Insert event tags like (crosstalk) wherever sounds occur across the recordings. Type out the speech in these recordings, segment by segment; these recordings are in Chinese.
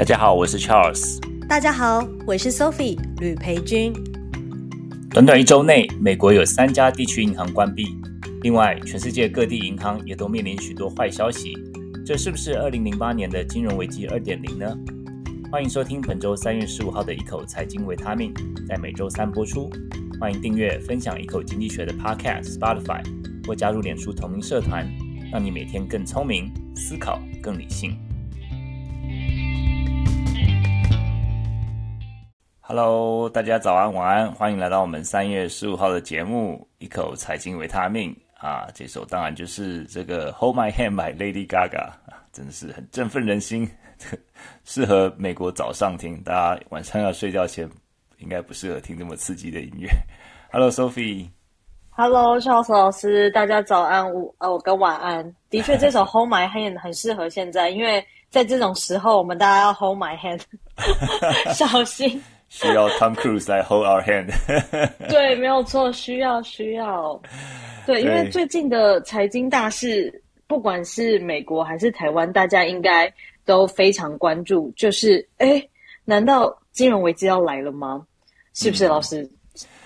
大家好，我是 Charles。大家好，我是 Sophie 吕培军。短短一周内，美国有三家地区银行关闭，另外，全世界各地银行也都面临许多坏消息。这是不是二零零八年的金融危机二点零呢？欢迎收听本周三月十五号的一口财经维他命，在每周三播出。欢迎订阅、分享一口经济学的 Podcast Spotify，或加入脸书同名社团，让你每天更聪明，思考更理性。Hello，大家早安、晚安，欢迎来到我们三月十五号的节目《一口财经维他命》啊！这首当然就是这个《Hold My Hand》by Lady Gaga 啊，真的是很振奋人心，(laughs) 适合美国早上听。大家晚上要睡觉前，应该不适合听这么刺激的音乐。(laughs) Hello，Sophie。Hello，Charles 老师，大家早安，午呃，我跟晚安。的确，这首《Hold My Hand》很适合现在，因为在这种时候，我们大家要 Hold My Hand，(laughs) 小心。需要 Tom Cruise 来 hold our hand。(laughs) 对，没有错，需要需要。对，因为最近的财经大事，不管是美国还是台湾，大家应该都非常关注。就是，哎，难道金融危机要来了吗？是不是，老师？嗯、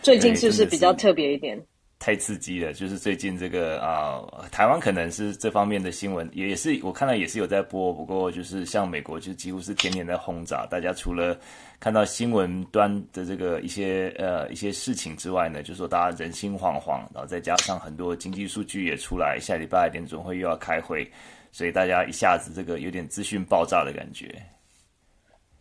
最近是不是比较特别一点？太刺激了，就是最近这个啊、台湾可能是这方面的新闻，也是我看到也是有在播，不过就是像美国，就几乎是天天在轰炸。大家除了看到新闻端的这个一些呃一些事情之外呢，就说大家人心惶惶，然后再加上很多经济数据也出来，下礼拜联总会又要开会，所以大家一下子这个有点资讯爆炸的感觉。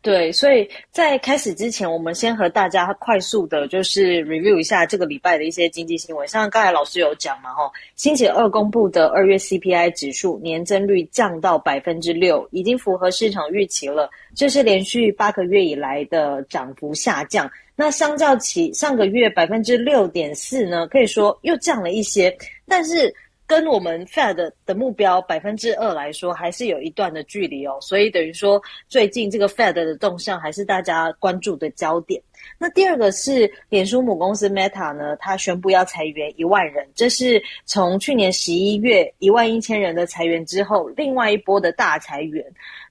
对，所以在开始之前，我们先和大家快速的，就是 review 一下这个礼拜的一些经济新闻。像刚才老师有讲嘛，哈，星期二公布的二月 CPI 指数年增率降到百分之六，已经符合市场预期了。这是连续八个月以来的涨幅下降。那相较起上个月百分之六点四呢，可以说又降了一些，但是。跟我们 Fed 的目标百分之二来说，还是有一段的距离哦。所以等于说，最近这个 Fed 的动向还是大家关注的焦点。那第二个是脸书母公司 Meta 呢，它宣布要裁员一万人，这是从去年十一月一万一千人的裁员之后，另外一波的大裁员。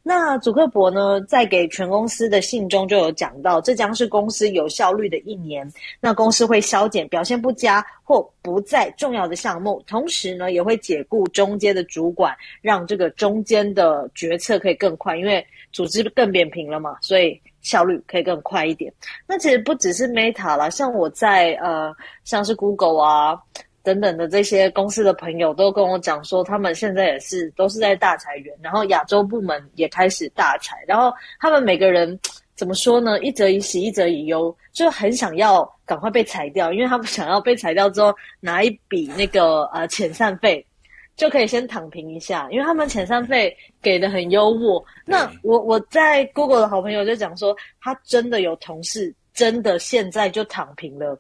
那祖克伯呢，在给全公司的信中就有讲到，这将是公司有效率的一年。那公司会削减表现不佳或不再重要的项目，同时呢，也会解雇中间的主管，让这个中间的决策可以更快，因为组织更扁平了嘛，所以效率可以更快一点。那其实不只是 Meta 啦，像我在呃，像是 Google 啊。等等的这些公司的朋友都跟我讲说，他们现在也是都是在大裁员，然后亚洲部门也开始大裁，然后他们每个人怎么说呢？一则以喜，一则以忧，就很想要赶快被裁掉，因为他们想要被裁掉之后拿一笔那个呃遣散费，就可以先躺平一下，因为他们遣散费给的很优渥。那我我在 Google 的好朋友就讲说，他真的有同事真的现在就躺平了。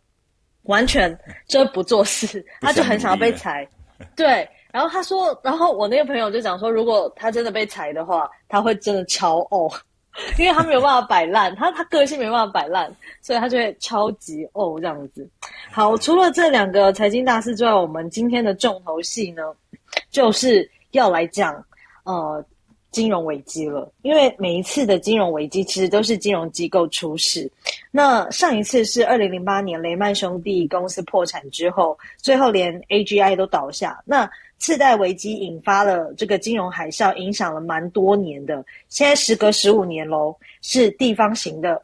完全就不做事，他就很想要被裁。(laughs) 对，然后他说，然后我那个朋友就讲说，如果他真的被裁的话，他会真的超呕，因为他没有办法摆烂，他他个性没办法摆烂，所以他就会超级呕这样子。好，除了这两个财经大事之外，我们今天的重头戏呢，就是要来讲呃。金融危机了，因为每一次的金融危机其实都是金融机构出事。那上一次是二零零八年雷曼兄弟公司破产之后，最后连 AGI 都倒下。那次贷危机引发了这个金融海啸，影响了蛮多年的。现在时隔十五年喽，是地方型的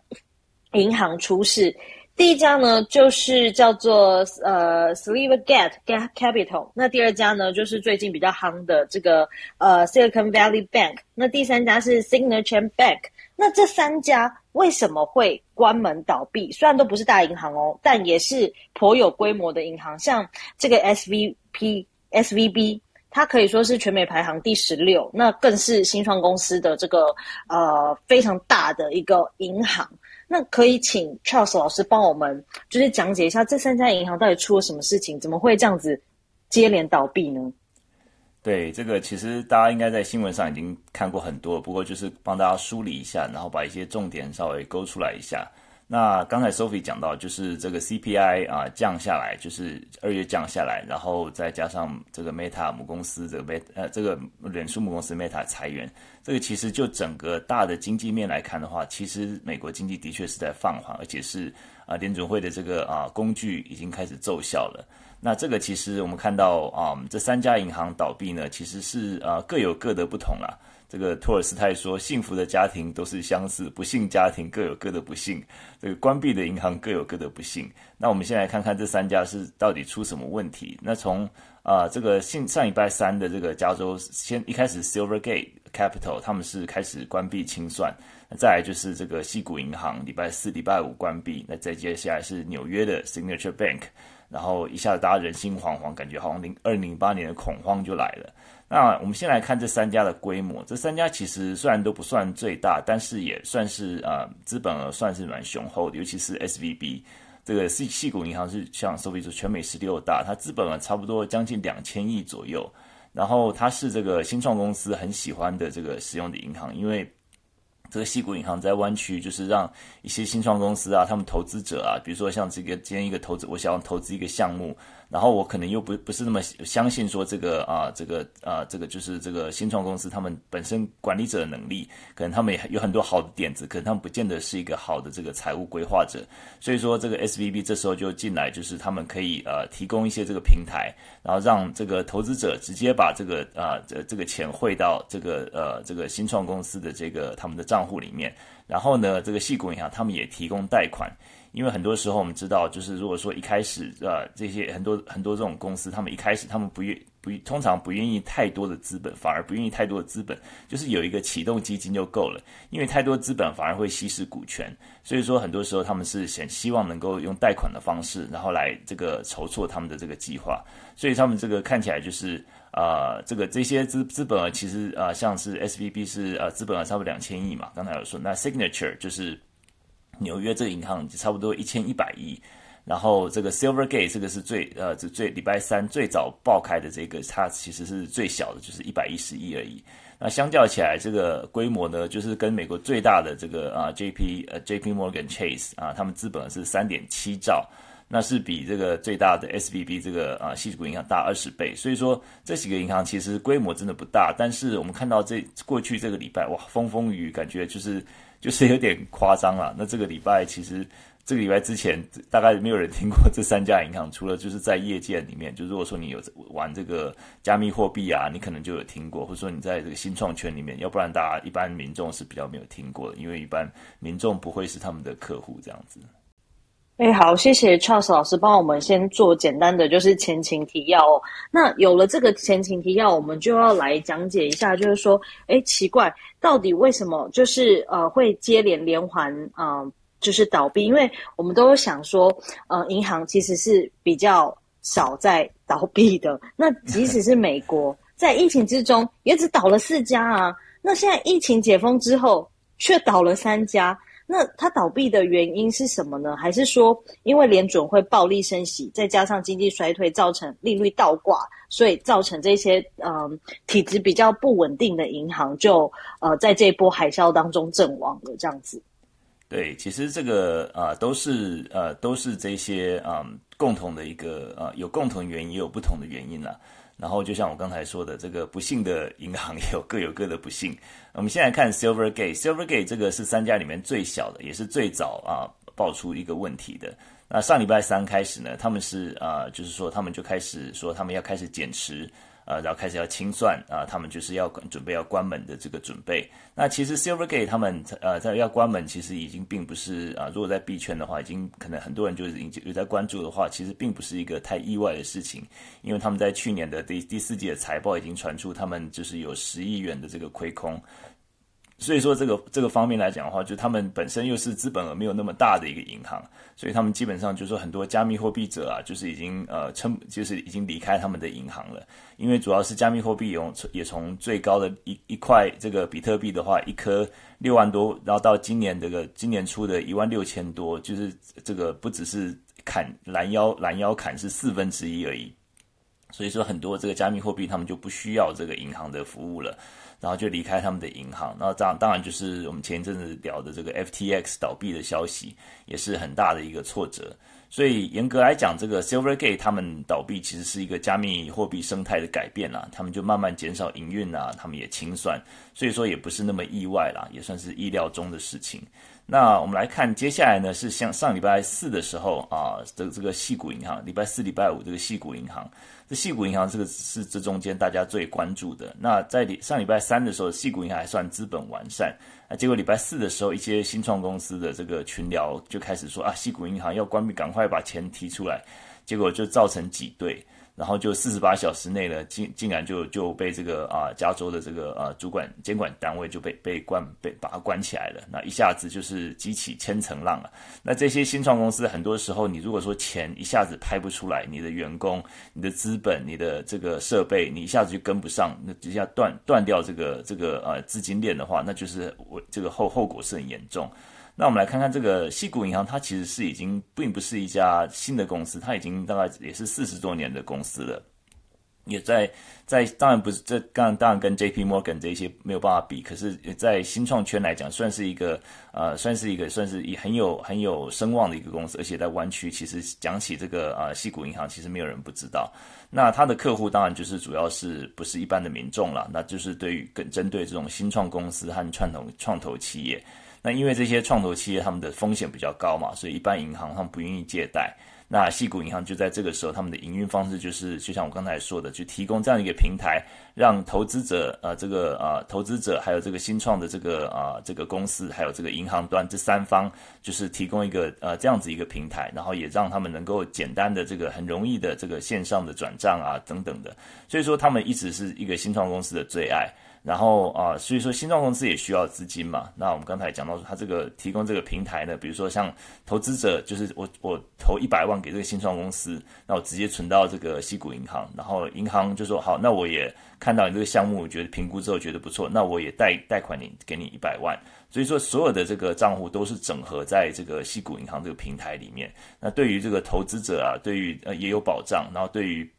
银行出事。第一家呢，就是叫做呃 Silvergate Capital。那第二家呢，就是最近比较夯的这个呃 Silicon Valley Bank。那第三家是 Signature Bank。那这三家为什么会关门倒闭？虽然都不是大银行哦，但也是颇有规模的银行。像这个 SVP SVB，它可以说是全美排行第十六，那更是新创公司的这个呃非常大的一个银行。那可以请 Charles 老师帮我们，就是讲解一下这三家银行到底出了什么事情，怎么会这样子接连倒闭呢？对，这个其实大家应该在新闻上已经看过很多，不过就是帮大家梳理一下，然后把一些重点稍微勾出来一下。那刚才 Sophie 讲到，就是这个 CPI 啊降下来，就是二月降下来，然后再加上这个 Meta 母公司这个 Meta 呃这个脸书母公司 Meta 裁员，这个其实就整个大的经济面来看的话，其实美国经济的确是在放缓，而且是啊联准会的这个啊工具已经开始奏效了。那这个其实我们看到啊这三家银行倒闭呢，其实是啊各有各的不同啦。这个托尔斯泰说：“幸福的家庭都是相似，不幸家庭各有各的不幸。这个关闭的银行各有各的不幸。那我们先来看看这三家是到底出什么问题。那从啊、呃、这个上上礼拜三的这个加州先一开始，Silvergate Capital 他们是开始关闭清算。那再来就是这个西谷银行，礼拜四、礼拜五关闭。那再接下来是纽约的 Signature Bank，然后一下子大家人心惶惶，感觉好像零二零零八年的恐慌就来了。”那我们先来看这三家的规模。这三家其实虽然都不算最大，但是也算是呃资本额算是蛮雄厚的。尤其是 SVB 这个系系股银行是像 Sophie 说全美十六大，它资本额差不多将近两千亿左右。然后它是这个新创公司很喜欢的这个使用的银行，因为这个西谷银行在湾区就是让一些新创公司啊，他们投资者啊，比如说像这个今天一个投资，我想要投资一个项目。然后我可能又不不是那么相信说这个啊这个啊这个就是这个新创公司他们本身管理者的能力，可能他们也有很多好的点子，可能他们不见得是一个好的这个财务规划者，所以说这个 SVB 这时候就进来，就是他们可以呃提供一些这个平台，然后让这个投资者直接把这个啊这这个钱汇到这个呃这个新创公司的这个他们的账户里面，然后呢这个矽谷银行他们也提供贷款。因为很多时候我们知道，就是如果说一开始呃这些很多很多这种公司，他们一开始他们不愿不通常不愿意太多的资本，反而不愿意太多的资本，就是有一个启动基金就够了。因为太多资本反而会稀释股权，所以说很多时候他们是想希望能够用贷款的方式，然后来这个筹措他们的这个计划。所以他们这个看起来就是呃这个这些资资本额其实呃像是 SVB 是呃资本额差不多两千亿嘛，刚才有说那 Signature 就是。纽约这个银行差不多一千一百亿，然后这个 Silvergate 这个是最呃这最礼拜三最早爆开的这个，它其实是最小的，就是一百一十亿而已。那相较起来，这个规模呢，就是跟美国最大的这个啊 JP 呃 JP Morgan Chase 啊，他们资本是三点七兆，那是比这个最大的 SBB 这个啊矽谷银行大二十倍。所以说这几个银行其实规模真的不大，但是我们看到这过去这个礼拜哇风风雨雨，感觉就是。就是有点夸张了。那这个礼拜其实这个礼拜之前大概没有人听过这三家银行，除了就是在业界里面，就如果说你有玩这个加密货币啊，你可能就有听过，或者说你在这个新创圈里面，要不然大家一般民众是比较没有听过的，因为一般民众不会是他们的客户这样子。哎，好，谢谢 Charles 老师帮我们先做简单的就是前情提要哦。那有了这个前情提要，我们就要来讲解一下，就是说，哎，奇怪，到底为什么就是呃会接连连环嗯、呃、就是倒闭？因为我们都有想说，呃，银行其实是比较少在倒闭的。那即使是美国在疫情之中也只倒了四家啊，那现在疫情解封之后却倒了三家。那它倒闭的原因是什么呢？还是说，因为联准会暴力升息，再加上经济衰退，造成利率倒挂，所以造成这些嗯、体质比较不稳定的银行就呃在这波海啸当中阵亡了这样子？对，其实这个啊、呃、都是呃都是这些嗯、共同的一个呃有共同原因，也有不同的原因了。然后就像我刚才说的，这个不幸的银行也有各有各的不幸。(laughs) 我们先来看 Silvergate，Silvergate 这个是三家里面最小的，也是最早啊爆出一个问题的。那上礼拜三开始呢，他们是啊，就是说他们就开始说他们要开始减持。呃，然后开始要清算啊，他们就是要准备要关门的这个准备。那其实 Silvergate 他们呃在要关门，其实已经并不是啊，如果在币圈的话，已经可能很多人就已经有在关注的话，其实并不是一个太意外的事情，因为他们在去年的第第四季的财报已经传出，他们就是有十亿元的这个亏空。所以说，这个这个方面来讲的话，就他们本身又是资本额没有那么大的一个银行，所以他们基本上就是说很多加密货币者啊，就是已经呃称，就是已经离开他们的银行了。因为主要是加密货币有也从最高的一一块这个比特币的话，一颗六万多，然后到今年这个今年初的一万六千多，就是这个不只是砍拦腰拦腰砍是四分之一而已。所以说很多这个加密货币他们就不需要这个银行的服务了，然后就离开他们的银行。那这样当然就是我们前一阵子聊的这个 FTX 倒闭的消息，也是很大的一个挫折。所以严格来讲，这个 Silvergate 他们倒闭其实是一个加密货币生态的改变啦，他们就慢慢减少营运啊，他们也清算，所以说也不是那么意外啦，也算是意料中的事情。那我们来看接下来呢，是像上礼拜四的时候啊，这这个矽谷银行，礼拜四、礼拜五这个矽谷银行，这矽谷银行这个是这中间大家最关注的。那在上礼拜三的时候，矽谷银行还算资本完善。啊，结果礼拜四的时候，一些新创公司的这个群聊就开始说啊，西谷银行要关闭，赶快把钱提出来，结果就造成挤兑。然后就四十八小时内呢，竟竟然就就被这个啊加州的这个啊主管监管单位就被被关被把它关起来了。那一下子就是激起千层浪了。那这些新创公司很多时候，你如果说钱一下子拍不出来，你的员工、你的资本、你的这个设备，你一下子就跟不上，那直接断断掉这个这个呃资金链的话，那就是我这个后后果是很严重。那我们来看看这个西谷银行，它其实是已经并不是一家新的公司，它已经大概也是四十多年的公司了，也在在当然不是这当然当然跟 J.P. Morgan 这些没有办法比，可是也，在新创圈来讲，算是一个呃，算是一个算是很有很有声望的一个公司，而且在湾区，其实讲起这个呃西谷银行，其实没有人不知道。那它的客户当然就是主要是不是一般的民众了，那就是对于跟针对这种新创公司和创投创投企业。那因为这些创投企业他们的风险比较高嘛，所以一般银行他们不愿意借贷。那矽谷银行就在这个时候，他们的营运方式就是，就像我刚才说的，就提供这样一个平台，让投资者呃这个呃投资者还有这个新创的这个啊、这个公司，还有这个银行端这三方，就是提供一个呃这样子一个平台，然后也让他们能够简单的这个很容易的这个线上的转账啊等等的。所以说他们一直是一个新创公司的最爱。然后啊、所以说新创公司也需要资金嘛。那我们刚才讲到说，他这个提供这个平台呢，比如说像投资者，就是我我投一百万给这个新创公司，那我直接存到这个西谷银行，然后银行就说好，那我也看到你这个项目，我觉得评估之后觉得不错，那我也贷贷款你给你一百万。所以说所有的这个账户都是整合在这个西谷银行这个平台里面。那对于这个投资者啊，对于呃也有保障，然后对于。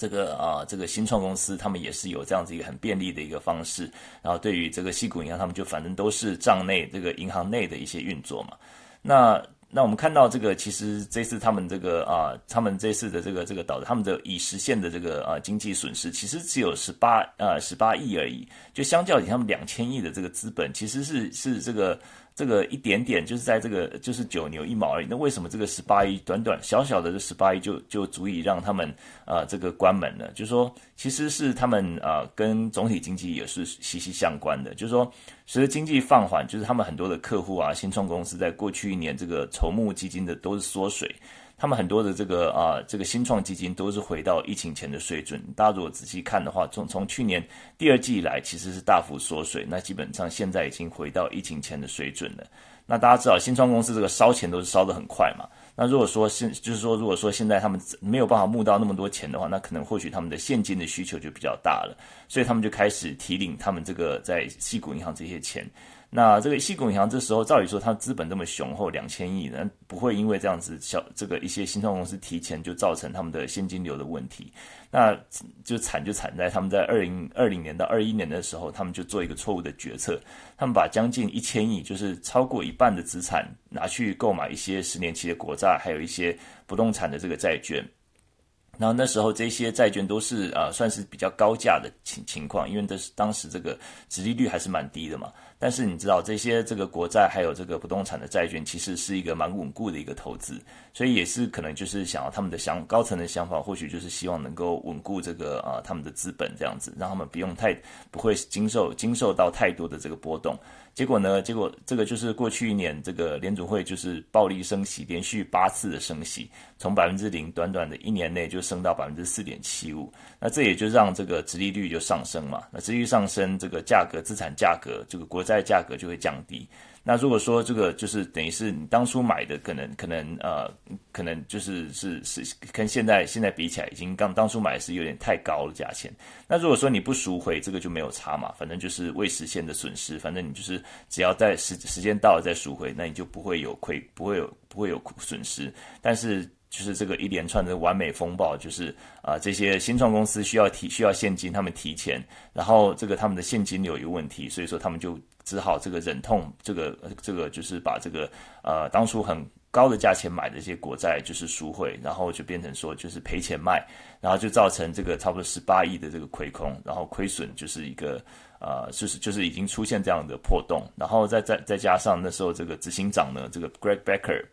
这个啊，这个新创公司他们也是有这样子一个很便利的一个方式，然后对于这个矽谷银行，他们就反正都是账内这个银行内的一些运作嘛。那那我们看到这个，其实这次他们这个啊，他们这次的这个这个导致他们的已实现的这个啊经济损失，其实只有十八呃十八亿而已，就相较于他们两千亿的这个资本，其实是是这个。这个一点点就是在这个就是九牛一毛而已。那为什么这个十八亿短短小小的这十八亿就就足以让他们啊、这个关门呢？就是说，其实是他们啊、跟总体经济也是息息相关的。就是说，随着经济放缓，就是他们很多的客户啊，新创公司在过去一年这个筹募基金的都是缩水。他们很多的这个啊，这个新创基金都是回到疫情前的水准。大家如果仔细看的话，从从去年第二季以来，其实是大幅缩水。那基本上现在已经回到疫情前的水准了。那大家知道，新创公司这个烧钱都是烧得很快嘛。那如果说现就是说，如果说现在他们没有办法募到那么多钱的话，那可能或许他们的现金的需求就比较大了。所以他们就开始提领他们这个在矽谷银行这些钱。那这个矽谷银行这时候照理说，它资本这么雄厚，两千亿人不会因为这样子小这个一些新创公司提前就造成他们的现金流的问题。那就惨就惨在他们在二零二零年到二一年的时候，他们就做一个错误的决策，他们把将近一千亿，就是超过一半的资产拿去购买一些十年期的国债，还有一些不动产的这个债券。然后那时候这些债券都是啊、呃、算是比较高价的情情况，因为这是当时这个殖利率还是蛮低的嘛。但是你知道这些这个国债还有这个不动产的债券，其实是一个蛮稳固的一个投资，所以也是可能就是想要他们的想高层的想法，或许就是希望能够稳固这个啊他们的资本这样子，让他们不用太不会经受经受到太多的这个波动。结果呢？结果这个就是过去一年，这个联储会就是暴力升息，连续八次的升息，从百分之零，短短的一年内就升到百分之四点七五。那这也就让这个殖利率就上升嘛。那殖利率上升，这个价格资产价格，这个国债价格就会降低。那如果说这个就是等于是你当初买的，可能可能呃，可能就是是是跟现在现在比起来，已经刚当初买是有点太高的价钱。那如果说你不赎回，这个就没有差嘛，反正就是未实现的损失，反正你就是只要在时时间到了再赎回，那你就不会有亏，不会有不会有损失。但是就是这个一连串的完美风暴，就是啊、这些新创公司需要提需要现金，他们提钱，然后这个他们的现金流有问题，所以说他们就只好这个忍痛，这个这个就是把这个呃当初很高的价钱买的这些国债就是赎回，然后就变成说就是赔钱卖，然后就造成这个差不多十八亿的这个亏空，然后亏损就是一个呃就是就是已经出现这样的破洞，然后再再再加上那时候这个执行长呢，这个 Greg Becker。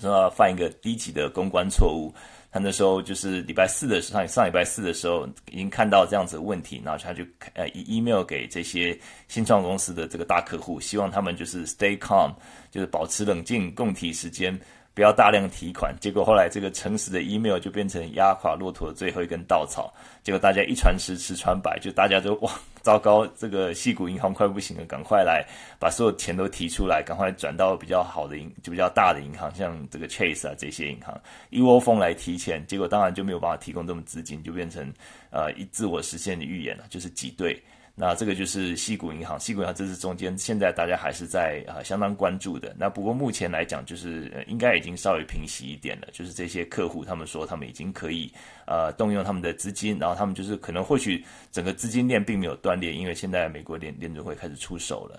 说要犯一个低级的公关错误，他那时候就是礼拜四的时候，上上礼拜四的时候已经看到这样子的问题，然后他就呃以 email 给这些新创公司的这个大客户，希望他们就是 stay calm，就是保持冷静，共体时间。不要大量提款，结果后来这个诚实的 email 就变成压垮骆驼的最后一根稻草。结果大家一传十，十传百，就大家都哇，糟糕，这个矽谷银行快不行了，赶快来把所有钱都提出来，赶快转到比较好的银，就比较大的银行，像这个 Chase 啊这些银行，一窝蜂来提钱。结果当然就没有办法提供这么资金，就变成呃一自我实现的预言了，就是挤兑。那这个就是西谷银行，西谷银行这是中间现在大家还是在啊、相当关注的。那不过目前来讲，就是、呃、应该已经稍微平息一点了。就是这些客户他们说他们已经可以呃动用他们的资金，然后他们就是可能或许整个资金链并没有断裂，因为现在美国联联储会开始出手了。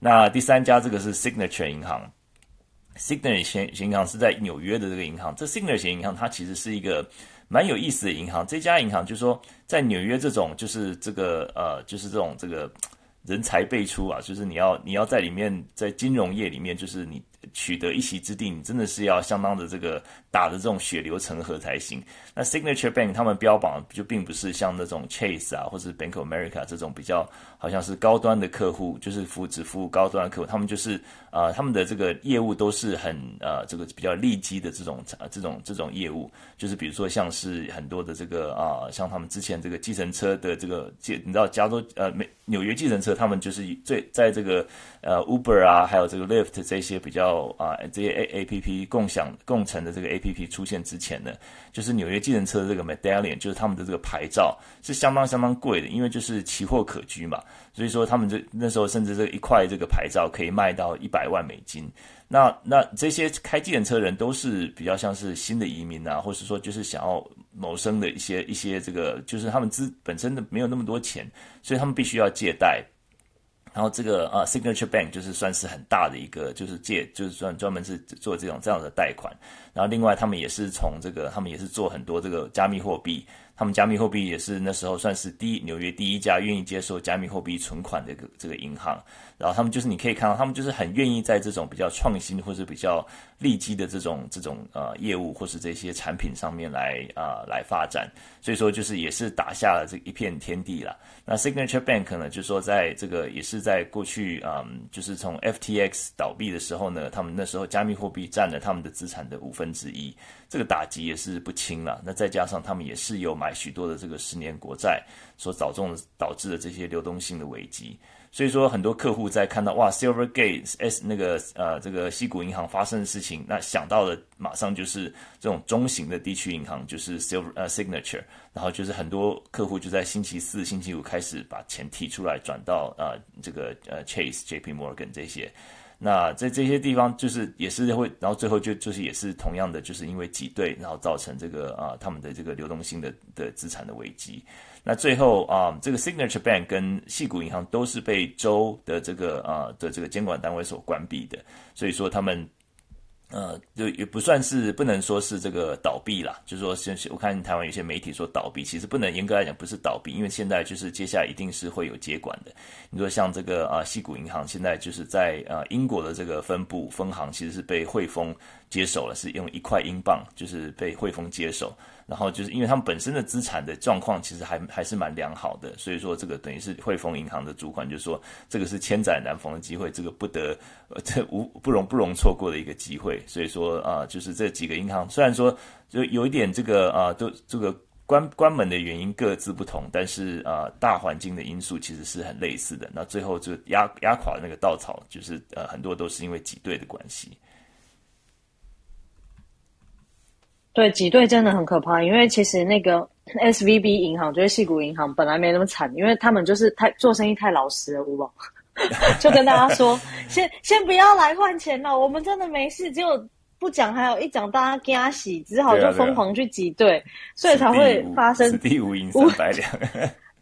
那第三家这个是 Signature 银行，Signature 银行是在纽约的这个银行，这 Signature 银行它其实是一个。蛮有意思的银行，这家银行就是说，在纽约这种就是这个呃，就是这种这个人才辈出啊，就是你要你要在里面在金融业里面，就是你。取得一席之地，你真的是要相当的这个打的这种血流成河才行。那 Signature Bank 他们标榜就并不是像那种 Chase 啊，或是 Bank of America 这种比较好像是高端的客户，就是服只服务高端的客户。他们就是啊、他们的这个业务都是很呃这个比较利基的这种这种这种业务，就是比如说像是很多的这个啊、像他们之前这个计程车的这个，你知道加州呃美纽约计程车，他们就是最在这个呃 Uber 啊，还有这个 Lyft 这些比较。啊，这些 A A P P 共享共乘的这个 A P P 出现之前呢，就是纽约计程车的这个 Medallion，就是他们的这个牌照是相当相当贵的，因为就是奇货可居嘛，所以说他们这那时候甚至这一块这个牌照可以卖到一百万美金。那那这些开计程车人都是比较像是新的移民啊，或是说就是想要谋生的一些一些这个，就是他们资本身的没有那么多钱，所以他们必须要借贷。然后这个啊，Signature Bank 就是算是很大的一个，就是借，就是专专门是做这种这样的贷款。然后另外他们也是从这个，他们也是做很多这个加密货币。他们加密货币也是那时候算是第一纽约第一家愿意接受加密货币存款的这个银行，然后他们就是你可以看到，他们就是很愿意在这种比较创新或者比较利基的这种这种呃业务或是这些产品上面来啊、呃、来发展，所以说就是也是打下了这一片天地了。那 Signature Bank 呢，就是说在这个也是在过去嗯，就是从 FTX 倒闭的时候呢，他们那时候加密货币占了他们的资产的五分之一。这个打击也是不轻了，那再加上他们也是有买许多的这个十年国债，所导致导致的这些流动性的危机，所以说很多客户在看到哇，Silvergate S 那个呃这个矽谷银行发生的事情，那想到的马上就是这种中型的地区银行，就是 Silver 呃 Signature，然后就是很多客户就在星期四、星期五开始把钱提出来转到呃这个呃 Chase、JP Morgan 这些。那在这些地方，就是也是会，然后最后就就是也是同样的，就是因为挤兑，然后造成这个啊他们的这个流动性的的资产的危机。那最后啊，这个 Signature Bank 跟矽谷银行都是被州的这个啊的这个监管单位所关闭的，所以说他们。呃，就也不算是，不能说是这个倒闭啦。就是说，我看台湾有些媒体说倒闭，其实不能严格来讲不是倒闭，因为现在就是接下来一定是会有接管的。你说像这个啊，矽谷银行现在就是在啊英国的这个分部分行，其实是被汇丰接手了，是用一块英镑，就是被汇丰接手。然后就是因为他们本身的资产的状况其实还还是蛮良好的，所以说这个等于是汇丰银行的主管就说这个是千载难逢的机会，这个不得呃 (laughs) 这无不容不容错过的一个机会。所以说啊、就是这几个银行虽然说就有一点这个啊，都这个关关门的原因各自不同，但是啊，大环境的因素其实是很类似的。那最后就压压垮那个稻草，就是呃很多都是因为挤兑的关系。对，挤兑真的很可怕，因为其实那个 SVB 银行就是矽谷银行本来没那么惨，因为他们就是太做生意太老实了，吴宝 (laughs) 就跟大家说，先先不要来换钱了，我们真的没事，结果不讲还有一讲大家惊喜，只好就疯狂去挤兑，所以才会发生第五银三百两。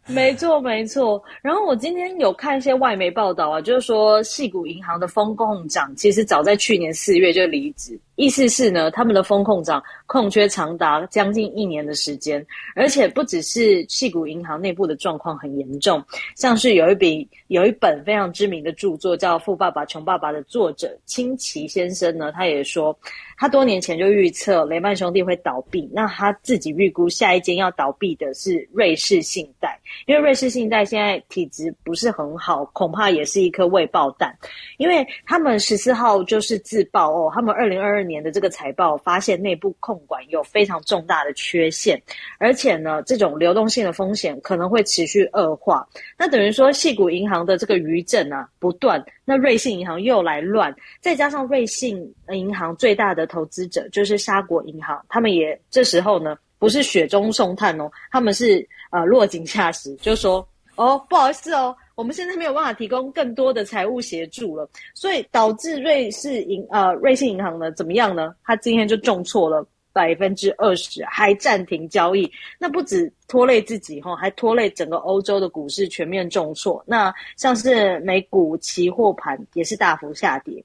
没错，没错。然后我今天有看一些外媒报道啊，就是说矽谷银行的风控长其实早在去年四月就离职。意思是呢，他们的风控长空缺长达将近一年的时间，而且不只是矽谷银行内部的状况很严重，像是有一笔有一本非常知名的著作叫《富爸爸穷爸爸》的作者清崎先生呢，他也说，他多年前就预测雷曼兄弟会倒闭，那他自己预估下一间要倒闭的是瑞士信贷，因为瑞士信贷现在体质不是很好，恐怕也是一颗未爆弹，因为他们十四号就是自爆哦，他们二零二二年的这个财报发现内部控管有非常重大的缺陷，而且呢，这种流动性的风险可能会持续恶化。那等于说，矽谷银行的这个余震啊不断，那瑞信银行又来乱，再加上瑞信银行最大的投资者就是沙国银行，他们也这时候呢不是雪中送炭哦，他们是呃落井下石，就说哦不好意思哦。我们现在没有办法提供更多的财务协助了，所以导致瑞士银呃瑞信银行呢怎么样呢？它今天就重挫了百分之二十，还暂停交易。那不止拖累自己哈，还拖累整个欧洲的股市全面重挫。那像是美股期货盘也是大幅下跌。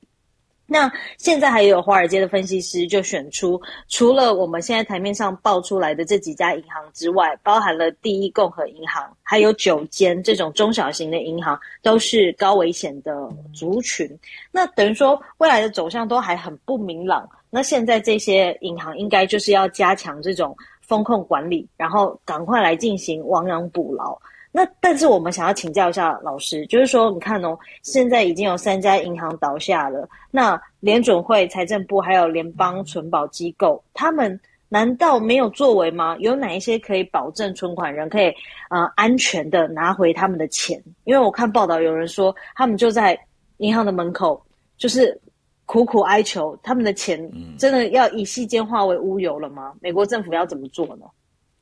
那现在还有华尔街的分析师就选出，除了我们现在台面上爆出来的这几家银行之外，包含了第一共和银行，还有九间这种中小型的银行，都是高危险的族群。那等于说未来的走向都还很不明朗。那现在这些银行应该就是要加强这种风控管理，然后赶快来进行亡羊补牢。那但是我们想要请教一下老师，就是说，你看哦，现在已经有三家银行倒下了，那联准会、财政部还有联邦存保机构，他们难道没有作为吗？有哪一些可以保证存款人可以呃安全的拿回他们的钱？因为我看报道有人说，他们就在银行的门口，就是苦苦哀求，他们的钱真的要一夕间化为乌有了吗？美国政府要怎么做呢？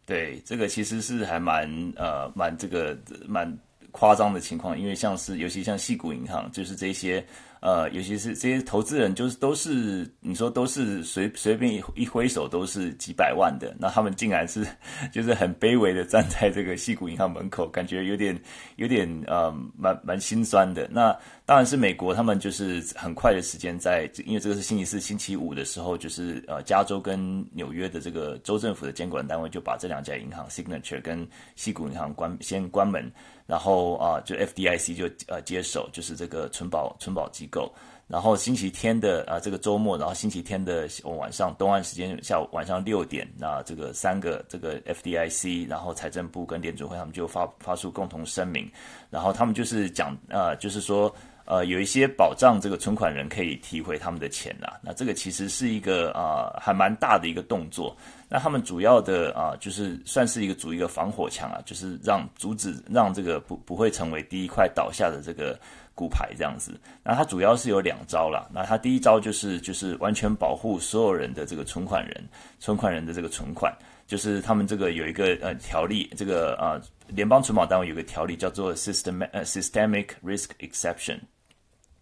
对，这个其实是还蛮呃蛮这个蛮夸张的情况，因为像是尤其像矽谷银行，就是这些。呃，尤其是这些投资人，就是都是你说都是随随便一一挥手都是几百万的，那他们竟然是 (laughs) 就是很卑微的站在这个西谷银行门口，感觉有点有点呃蛮蛮心酸的。那当然是美国，他们就是很快的时间在，因为这个是星期四、星期五的时候，就是呃加州跟纽约的这个州政府的监管单位就把这两家银行 Signature 跟西谷银行关先关门。然后啊，就 FDIC 就呃接手，就是这个存保存保机构。然后星期天的啊这个周末，然后星期天的晚上东岸时间下午晚上六点，那这个三个这个 FDIC，然后财政部跟联准会他们就发发出共同声明，然后他们就是讲呃就是说。呃，有一些保障，这个存款人可以提回他们的钱呐。那这个其实是一个啊、还蛮大的一个动作。那他们主要的啊、就是算是一个组一个防火墙啊，就是让阻止让这个不不会成为第一块倒下的这个骨牌这样子。那它主要是有两招啦。那它第一招就是就是完全保护所有人的这个存款人，存款人的这个存款，就是他们这个有一个呃条例，这个啊联邦存保单位有个条例叫做 system 呃 systemic risk exception。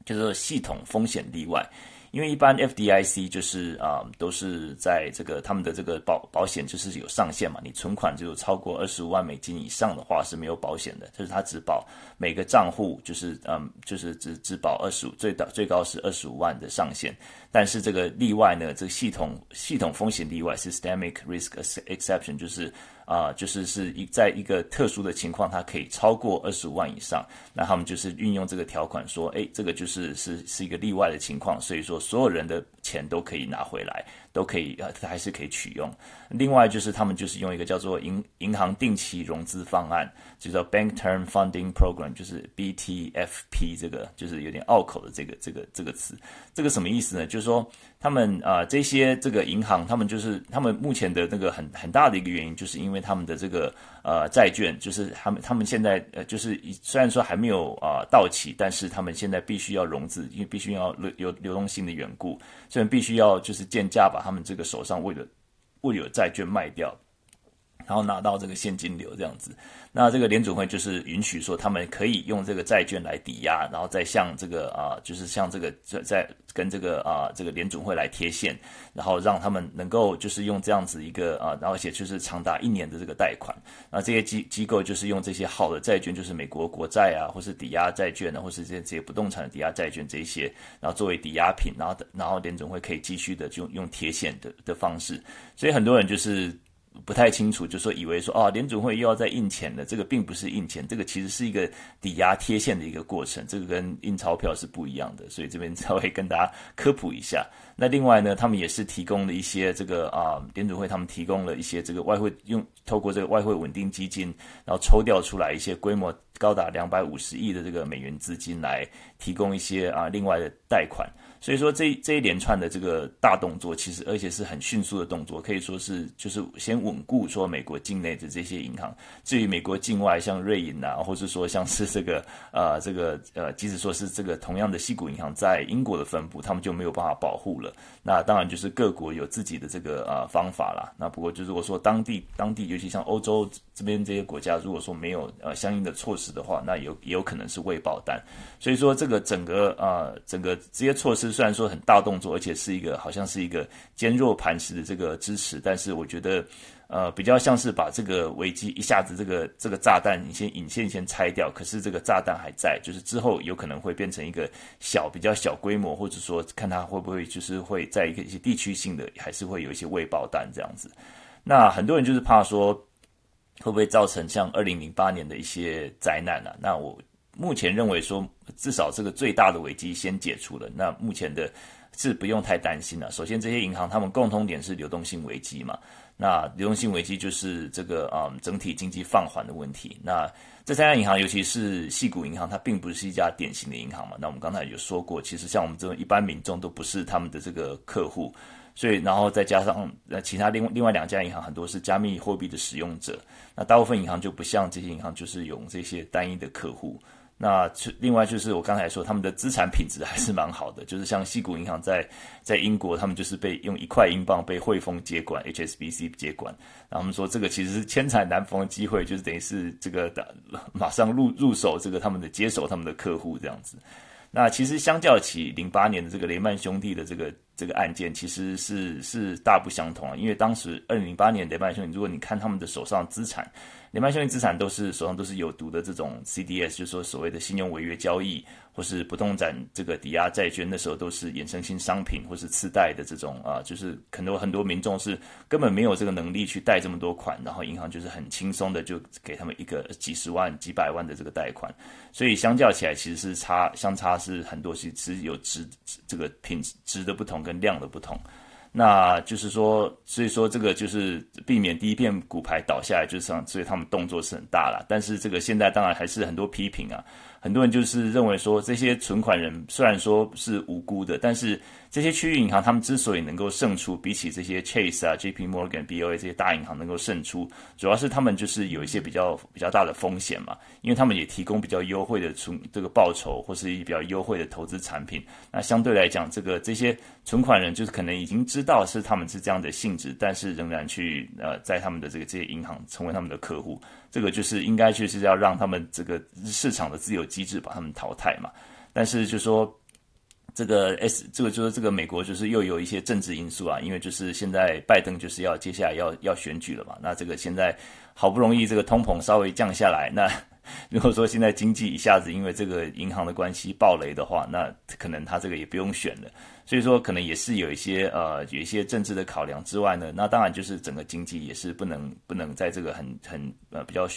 就是系统风险例外，因为一般 FDIC 就是啊、都是在这个他们的这个保保险就是有上限嘛，你存款就超过二十五万美金以上的话是没有保险的，就是它只保每个账户就是嗯，就是只只保二十五，最大最高是二十五万的上限，但是这个例外呢，这个系统系统风险例外 （systemic risk exception） 就是。啊、就是是一在一个特殊的情况，它可以超过二十五万以上，那他们就是运用这个条款说，哎，这个就是是是一个例外的情况，所以说所有人的钱都可以拿回来。都可以呃，还是可以取用。另外就是他们就是用一个叫做银银行定期融资方案，就叫 Bank Term Funding Program，就是 BTFP 这个就是有点拗口的这个这个这个词。这个什么意思呢？就是说他们啊、这些这个银行，他们就是他们目前的那个很很大的一个原因，就是因为他们的这个呃债券，就是他们他们现在呃就是虽然说还没有啊、到期，但是他们现在必须要融资，因为必须要流有流动性的缘故，所以必须要就是贱价把。他们这个手上握有握有债券卖掉，然后拿到这个现金流这样子，那这个联准会就是允许说他们可以用这个债券来抵押，然后再向这个啊，就是向这个在在跟这个啊这个联准会来贴现，然后让他们能够就是用这样子一个啊，然后而且就是长达一年的这个贷款，那这些机机构就是用这些好的债券，就是美国国债啊，或是抵押债券啊，或是这些这些不动产的抵押债券这一些，然后作为抵押品，然后然后联准会可以继续的就用贴现的的方式，所以很多人就是。不太清楚，就说以为说啊，联准会又要再印钱了，这个并不是印钱，这个其实是一个抵押贴现的一个过程，这个跟印钞票是不一样的，所以这边稍微跟大家科普一下。那另外呢，他们也是提供了一些这个啊，联准会他们提供了一些这个外汇用透过这个外汇稳定基金，然后抽调出来一些规模高达两百五十亿的这个美元资金来提供一些啊另外的贷款。所以说这这一连串的这个大动作，其实而且是很迅速的动作，可以说是就是先稳固说美国境内的这些银行。至于美国境外，像瑞银啊，或是说像是这个呃这个呃，即使说是这个同样的西谷银行在英国的分布，他们就没有办法保护了。那当然就是各国有自己的这个呃方法啦。那不过就是如果说当地当地，尤其像欧洲这边这些国家，如果说没有呃相应的措施的话，那有也有可能是未爆弹。所以说这个整个呃整个这些措施。虽然说很大动作，而且是一个好像是一个坚若磐石的这个支持，但是我觉得，呃，比较像是把这个危机一下子这个这个炸弹，你先引线先拆掉，可是这个炸弹还在，就是之后有可能会变成一个小比较小规模，或者说看它会不会就是会在一个一些地区性的，还是会有一些未爆弹这样子。那很多人就是怕说会不会造成像二零零八年的一些灾难啊？那我。目前认为说，至少这个最大的危机先解除了，那目前的是不用太担心了。首先，这些银行他们共通点是流动性危机嘛，那流动性危机就是这个啊、嗯、整体经济放缓的问题。那这三家银行，尤其是矽谷银行，它并不是一家典型的银行嘛。那我们刚才有说过，其实像我们这种一般民众都不是他们的这个客户，所以然后再加上那其他另另外两家银行很多是加密货币的使用者，那大部分银行就不像这些银行，就是有这些单一的客户。那另外就是我刚才说，他们的资产品质还是蛮好的，就是像西谷银行在在英国，他们就是被用一块英镑被汇丰接管，HSBC 接管，然后他们说这个其实是千载难逢的机会，就是等于是这个的 (laughs) 马上入入手这个他们的接手他们的客户这样子。那其实相较起零八年的这个雷曼兄弟的这个这个案件，其实是是大不相同啊，因为当时二零零八年雷曼兄弟，如果你看他们的手上资产。联邦兄弟资产都是手上都是有毒的这种 CDS，就是说所谓的信用违约交易，或是不动产这个抵押债券，那时候都是衍生性商品或是次贷的这种啊，就是很多很多民众是根本没有这个能力去贷这么多款，然后银行就是很轻松的就给他们一个几十万、几百万的这个贷款，所以相较起来其实是差相差是很多，是只有值这个品质的不同跟量的不同。那就是说，所以说这个就是避免第一片骨牌倒下来，就是所以他们动作是很大了。但是这个现在当然还是很多批评啊。很多人就是认为说，这些存款人虽然说是无辜的，但是这些区域银行他们之所以能够胜出，比起这些 Chase 啊、JP Morgan、BOA 这些大银行能够胜出，主要是他们就是有一些比较比较大的风险嘛，因为他们也提供比较优惠的存这个报酬，或是一比较优惠的投资产品。那相对来讲，这个这些存款人就是可能已经知道是他们是这样的性质，但是仍然去呃在他们的这个这些银行成为他们的客户。这个就是应该就是要让他们这个市场的自由机制把他们淘汰嘛，但是就说这个 S 这个就是这个美国就是又有一些政治因素啊，因为就是现在拜登就是要接下来要要选举了嘛，那这个现在好不容易这个通膨稍微降下来，那。(laughs) 如果说现在经济一下子因为这个银行的关系暴雷的话，那可能他这个也不用选了。所以说，可能也是有一些呃有一些政治的考量之外呢，那当然就是整个经济也是不能不能在这个很很呃比较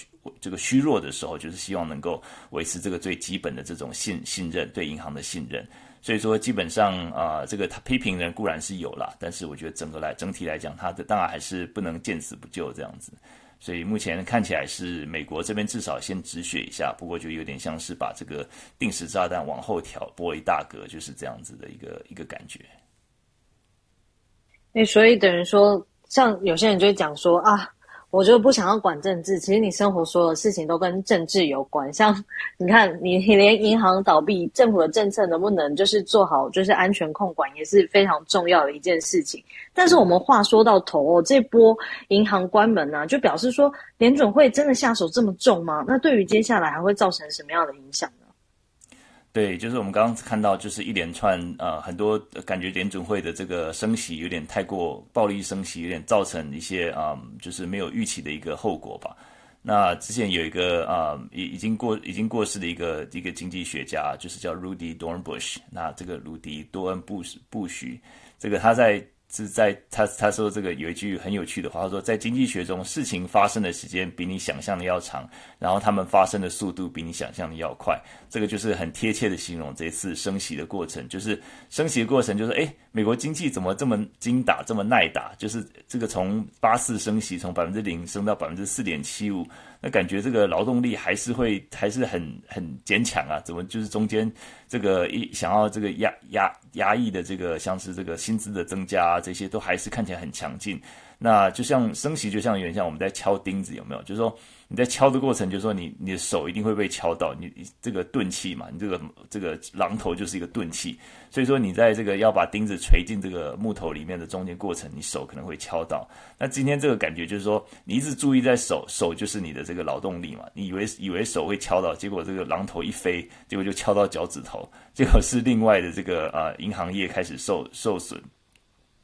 这个虚弱的时候，就是希望能够维持这个最基本的这种信信任，对银行的信任。所以说，基本上啊、呃，这个他批评人固然是有啦，但是我觉得整个来整体来讲，他的当然还是不能见死不救这样子。所以目前看起来是美国这边至少先止血一下，不过就有点像是把这个定时炸弹往后调拨一大格，就是这样子的一个一个感觉。那，所以等于说，像有些人就会讲说啊，我就不想要管政治。其实你生活所有的事情都跟政治有关，像你看，你你连银行倒闭，政府的政策能不能就是做好，就是安全控管，也是非常重要的一件事情。但是我们话说到头哦，这波银行关门呢、啊，就表示说联准会真的下手这么重吗？那对于接下来还会造成什么样的影响？对，就是我们刚刚看到，就是一连串呃很多感觉联准会的这个升息有点太过暴力升息，有点造成一些啊、就是没有预期的一个后果吧。那之前有一个啊已、呃、已经过已经过世的一个一个经济学家，就是叫 Rudy Dornbush。那这个鲁迪多恩布布许，这个他在。是在他他说这个有一句很有趣的话，他说在经济学中，事情发生的时间比你想象的要长，然后他们发生的速度比你想象的要快。这个就是很贴切的形容这次升息的过程，就是升息的过程就是诶，美国经济怎么这么精打这么耐打？就是这个从八次升息从百分之零升到百分之四点七五。那感觉这个劳动力还是会还是很很坚强啊？怎么就是中间这个一想要这个压压压抑的这个像是这个薪资的增加啊，这些都还是看起来很强劲。那就像升息，就像有点像我们在敲钉子，有没有？就是说。你在敲的过程，就是说你你的手一定会被敲到，你这个钝器嘛，你这个这个榔头就是一个钝器，所以说你在这个要把钉子锤进这个木头里面的中间过程，你手可能会敲到。那今天这个感觉就是说，你一直注意在手，手就是你的这个劳动力嘛，你以为以为手会敲到，结果这个榔头一飞，结果就敲到脚趾头，结果是另外的这个呃银行业开始受受损。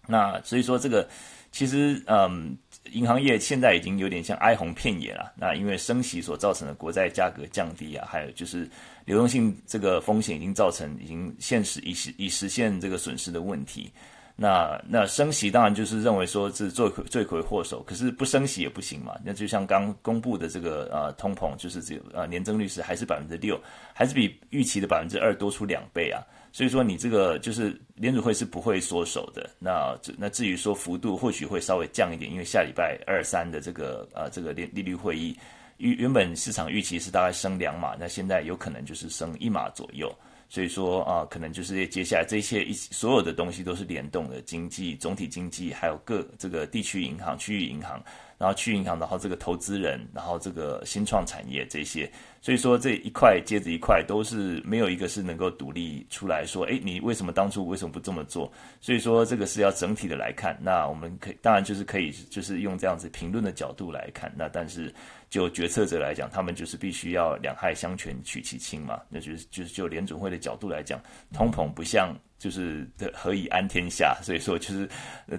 那所以说这个其实嗯。银行业现在已经有点像哀鸿遍野了。那因为升息所造成的国债价格降低啊，还有就是流动性这个风险已经造成已经现实已实已实现这个损失的问题。那那升息当然就是认为说是罪魁罪魁祸首，可是不升息也不行嘛。那就像刚公布的这个呃通膨，就是这呃年增率是还是百分之六，还是比预期的百分之二多出两倍啊。所以说你这个就是联储会是不会缩手的。那那至于说幅度或许会稍微降一点，因为下礼拜二三的这个呃这个利利率会议，原原本市场预期是大概升两码，那现在有可能就是升一码左右。所以说啊、可能就是接下来这些一所有的东西都是联动的，经济总体经济还有各这个地区银行、区域银行。然后区域银行，然后这个投资人，然后这个新创产业这些，所以说这一块接着一块都是没有一个是能够独立出来说，诶，你为什么当初为什么不这么做？所以说这个是要整体的来看。那我们可以当然就是可以就是用这样子评论的角度来看。那但是就决策者来讲，他们就是必须要两害相权取其轻嘛。那就是就是就联准会的角度来讲，通膨不像。就是的，何以安天下？所以说，就是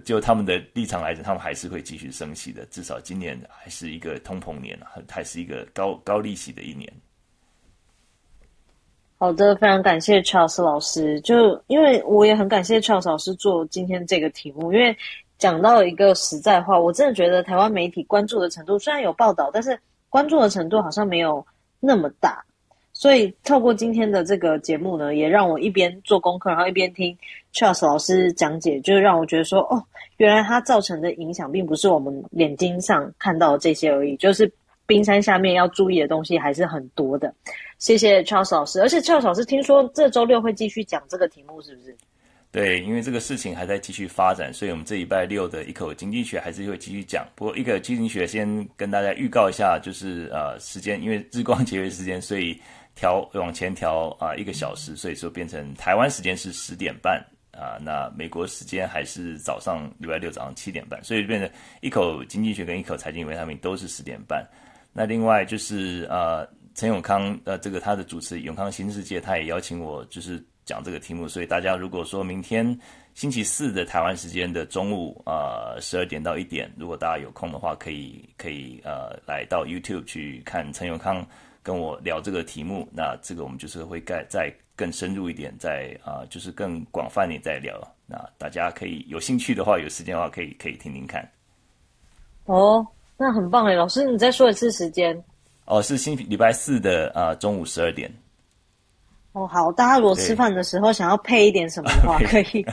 就他们的立场来讲，他们还是会继续升息的。至少今年还是一个通膨年，还是一个高高利息的一年。好的，非常感谢 Charles 老师。就因为我也很感谢 Charles 老师做今天这个题目，因为讲到一个实在话，我真的觉得台湾媒体关注的程度虽然有报道，但是关注的程度好像没有那么大。所以透过今天的这个节目呢，也让我一边做功课，然后一边听 Charles 老师讲解，就让我觉得说，哦，原来它造成的影响并不是我们眼睛上看到的这些而已，就是冰山下面要注意的东西还是很多的。谢谢 Charles 老师，而且 Charles 老师听说这周六会继续讲这个题目，是不是？对，因为这个事情还在继续发展，所以我们这礼拜六的一口经济学还是会继续讲。不过一个经济学先跟大家预告一下，就是呃时间，因为日光节约时间，所以。调往前调啊一个小时，所以说变成台湾时间是十点半啊，那美国时间还是早上礼拜六早上七点半，所以变成一口经济学跟一口财经维他命都是十点半。那另外就是呃陈永康呃这个他的主持永康新世界，他也邀请我就是讲这个题目，所以大家如果说明天星期四的台湾时间的中午啊十二点到一点，如果大家有空的话，可以可以呃来到 YouTube 去看陈永康。跟我聊这个题目，那这个我们就是会再再更深入一点，再啊、呃，就是更广泛点再聊。那大家可以有兴趣的话，有时间的话，可以可以听听看。哦，那很棒哎，老师，你再说一次时间。哦，是星期礼拜四的啊、呃、中午十二点。哦，好，大家如果吃饭的时候想要配一点什么的话，(laughs) (laughs) 可以。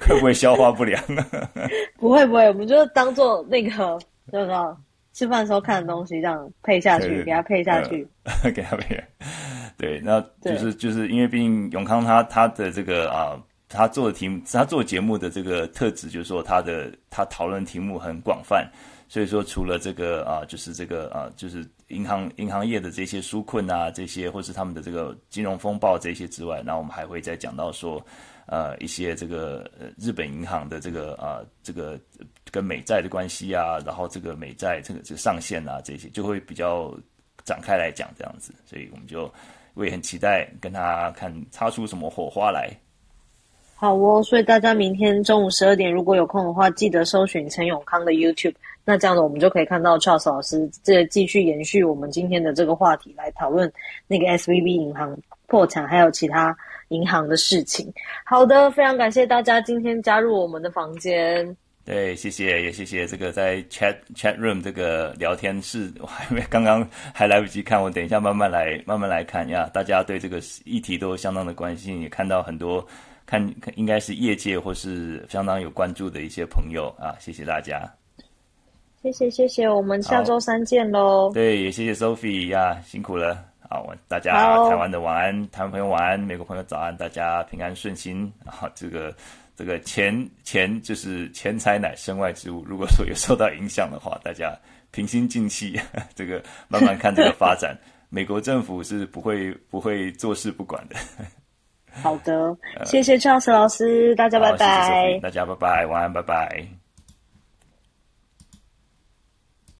会不会消化不良？(laughs) 不会不会，我们就当做那个，知道吃饭时候看的东西，这样配下去，给它配下去，呃、给它配。对，那就是就是因为毕竟永康他他的这个啊，他做的题目，他做节目的这个特质，就是说他的他讨论题目很广泛，所以说，除了这个啊，就是这个啊，就是银行银行业的这些纾困啊，这些或是他们的这个金融风暴这些之外，那我们还会再讲到说，呃，一些这个呃日本银行的这个啊，这个跟美债的关系啊，然后这个美债这个这个上限啊，这些就会比较展开来讲这样子，所以我们就我也很期待跟他看擦出什么火花来。好哦，所以大家明天中午十二点如果有空的话，记得搜寻陈永康的 YouTube。那这样子我们就可以看到 Charles 老师这继续延续我们今天的这个话题来讨论那个 SVB 银行破产，还有其他银行的事情。好的，非常感谢大家今天加入我们的房间。对，谢谢，也谢谢这个在 Chat Chat Room 这个聊天室，(laughs) 我还没刚刚还来不及看，我等一下慢慢来慢慢来看呀。大家对这个议题都相当的关心，也看到很多。看，应该是业界或是相当有关注的一些朋友啊，谢谢大家，谢谢谢谢，我们下周三见喽。对，也谢谢 Sophie 呀，辛苦了。好，大家台湾的晚安，台湾朋友晚安，美国朋友早安，大家平安顺心。(laughs) 啊，这个这个钱钱就是钱财乃身外之物，如果说有受到影响的话，大家平心静气，(laughs) 这个慢慢看这个发展。(laughs) 美国政府是不会不会坐视不管的。好的，谢谢 Charles 老师，大家拜拜。大家拜拜，晚安，拜拜。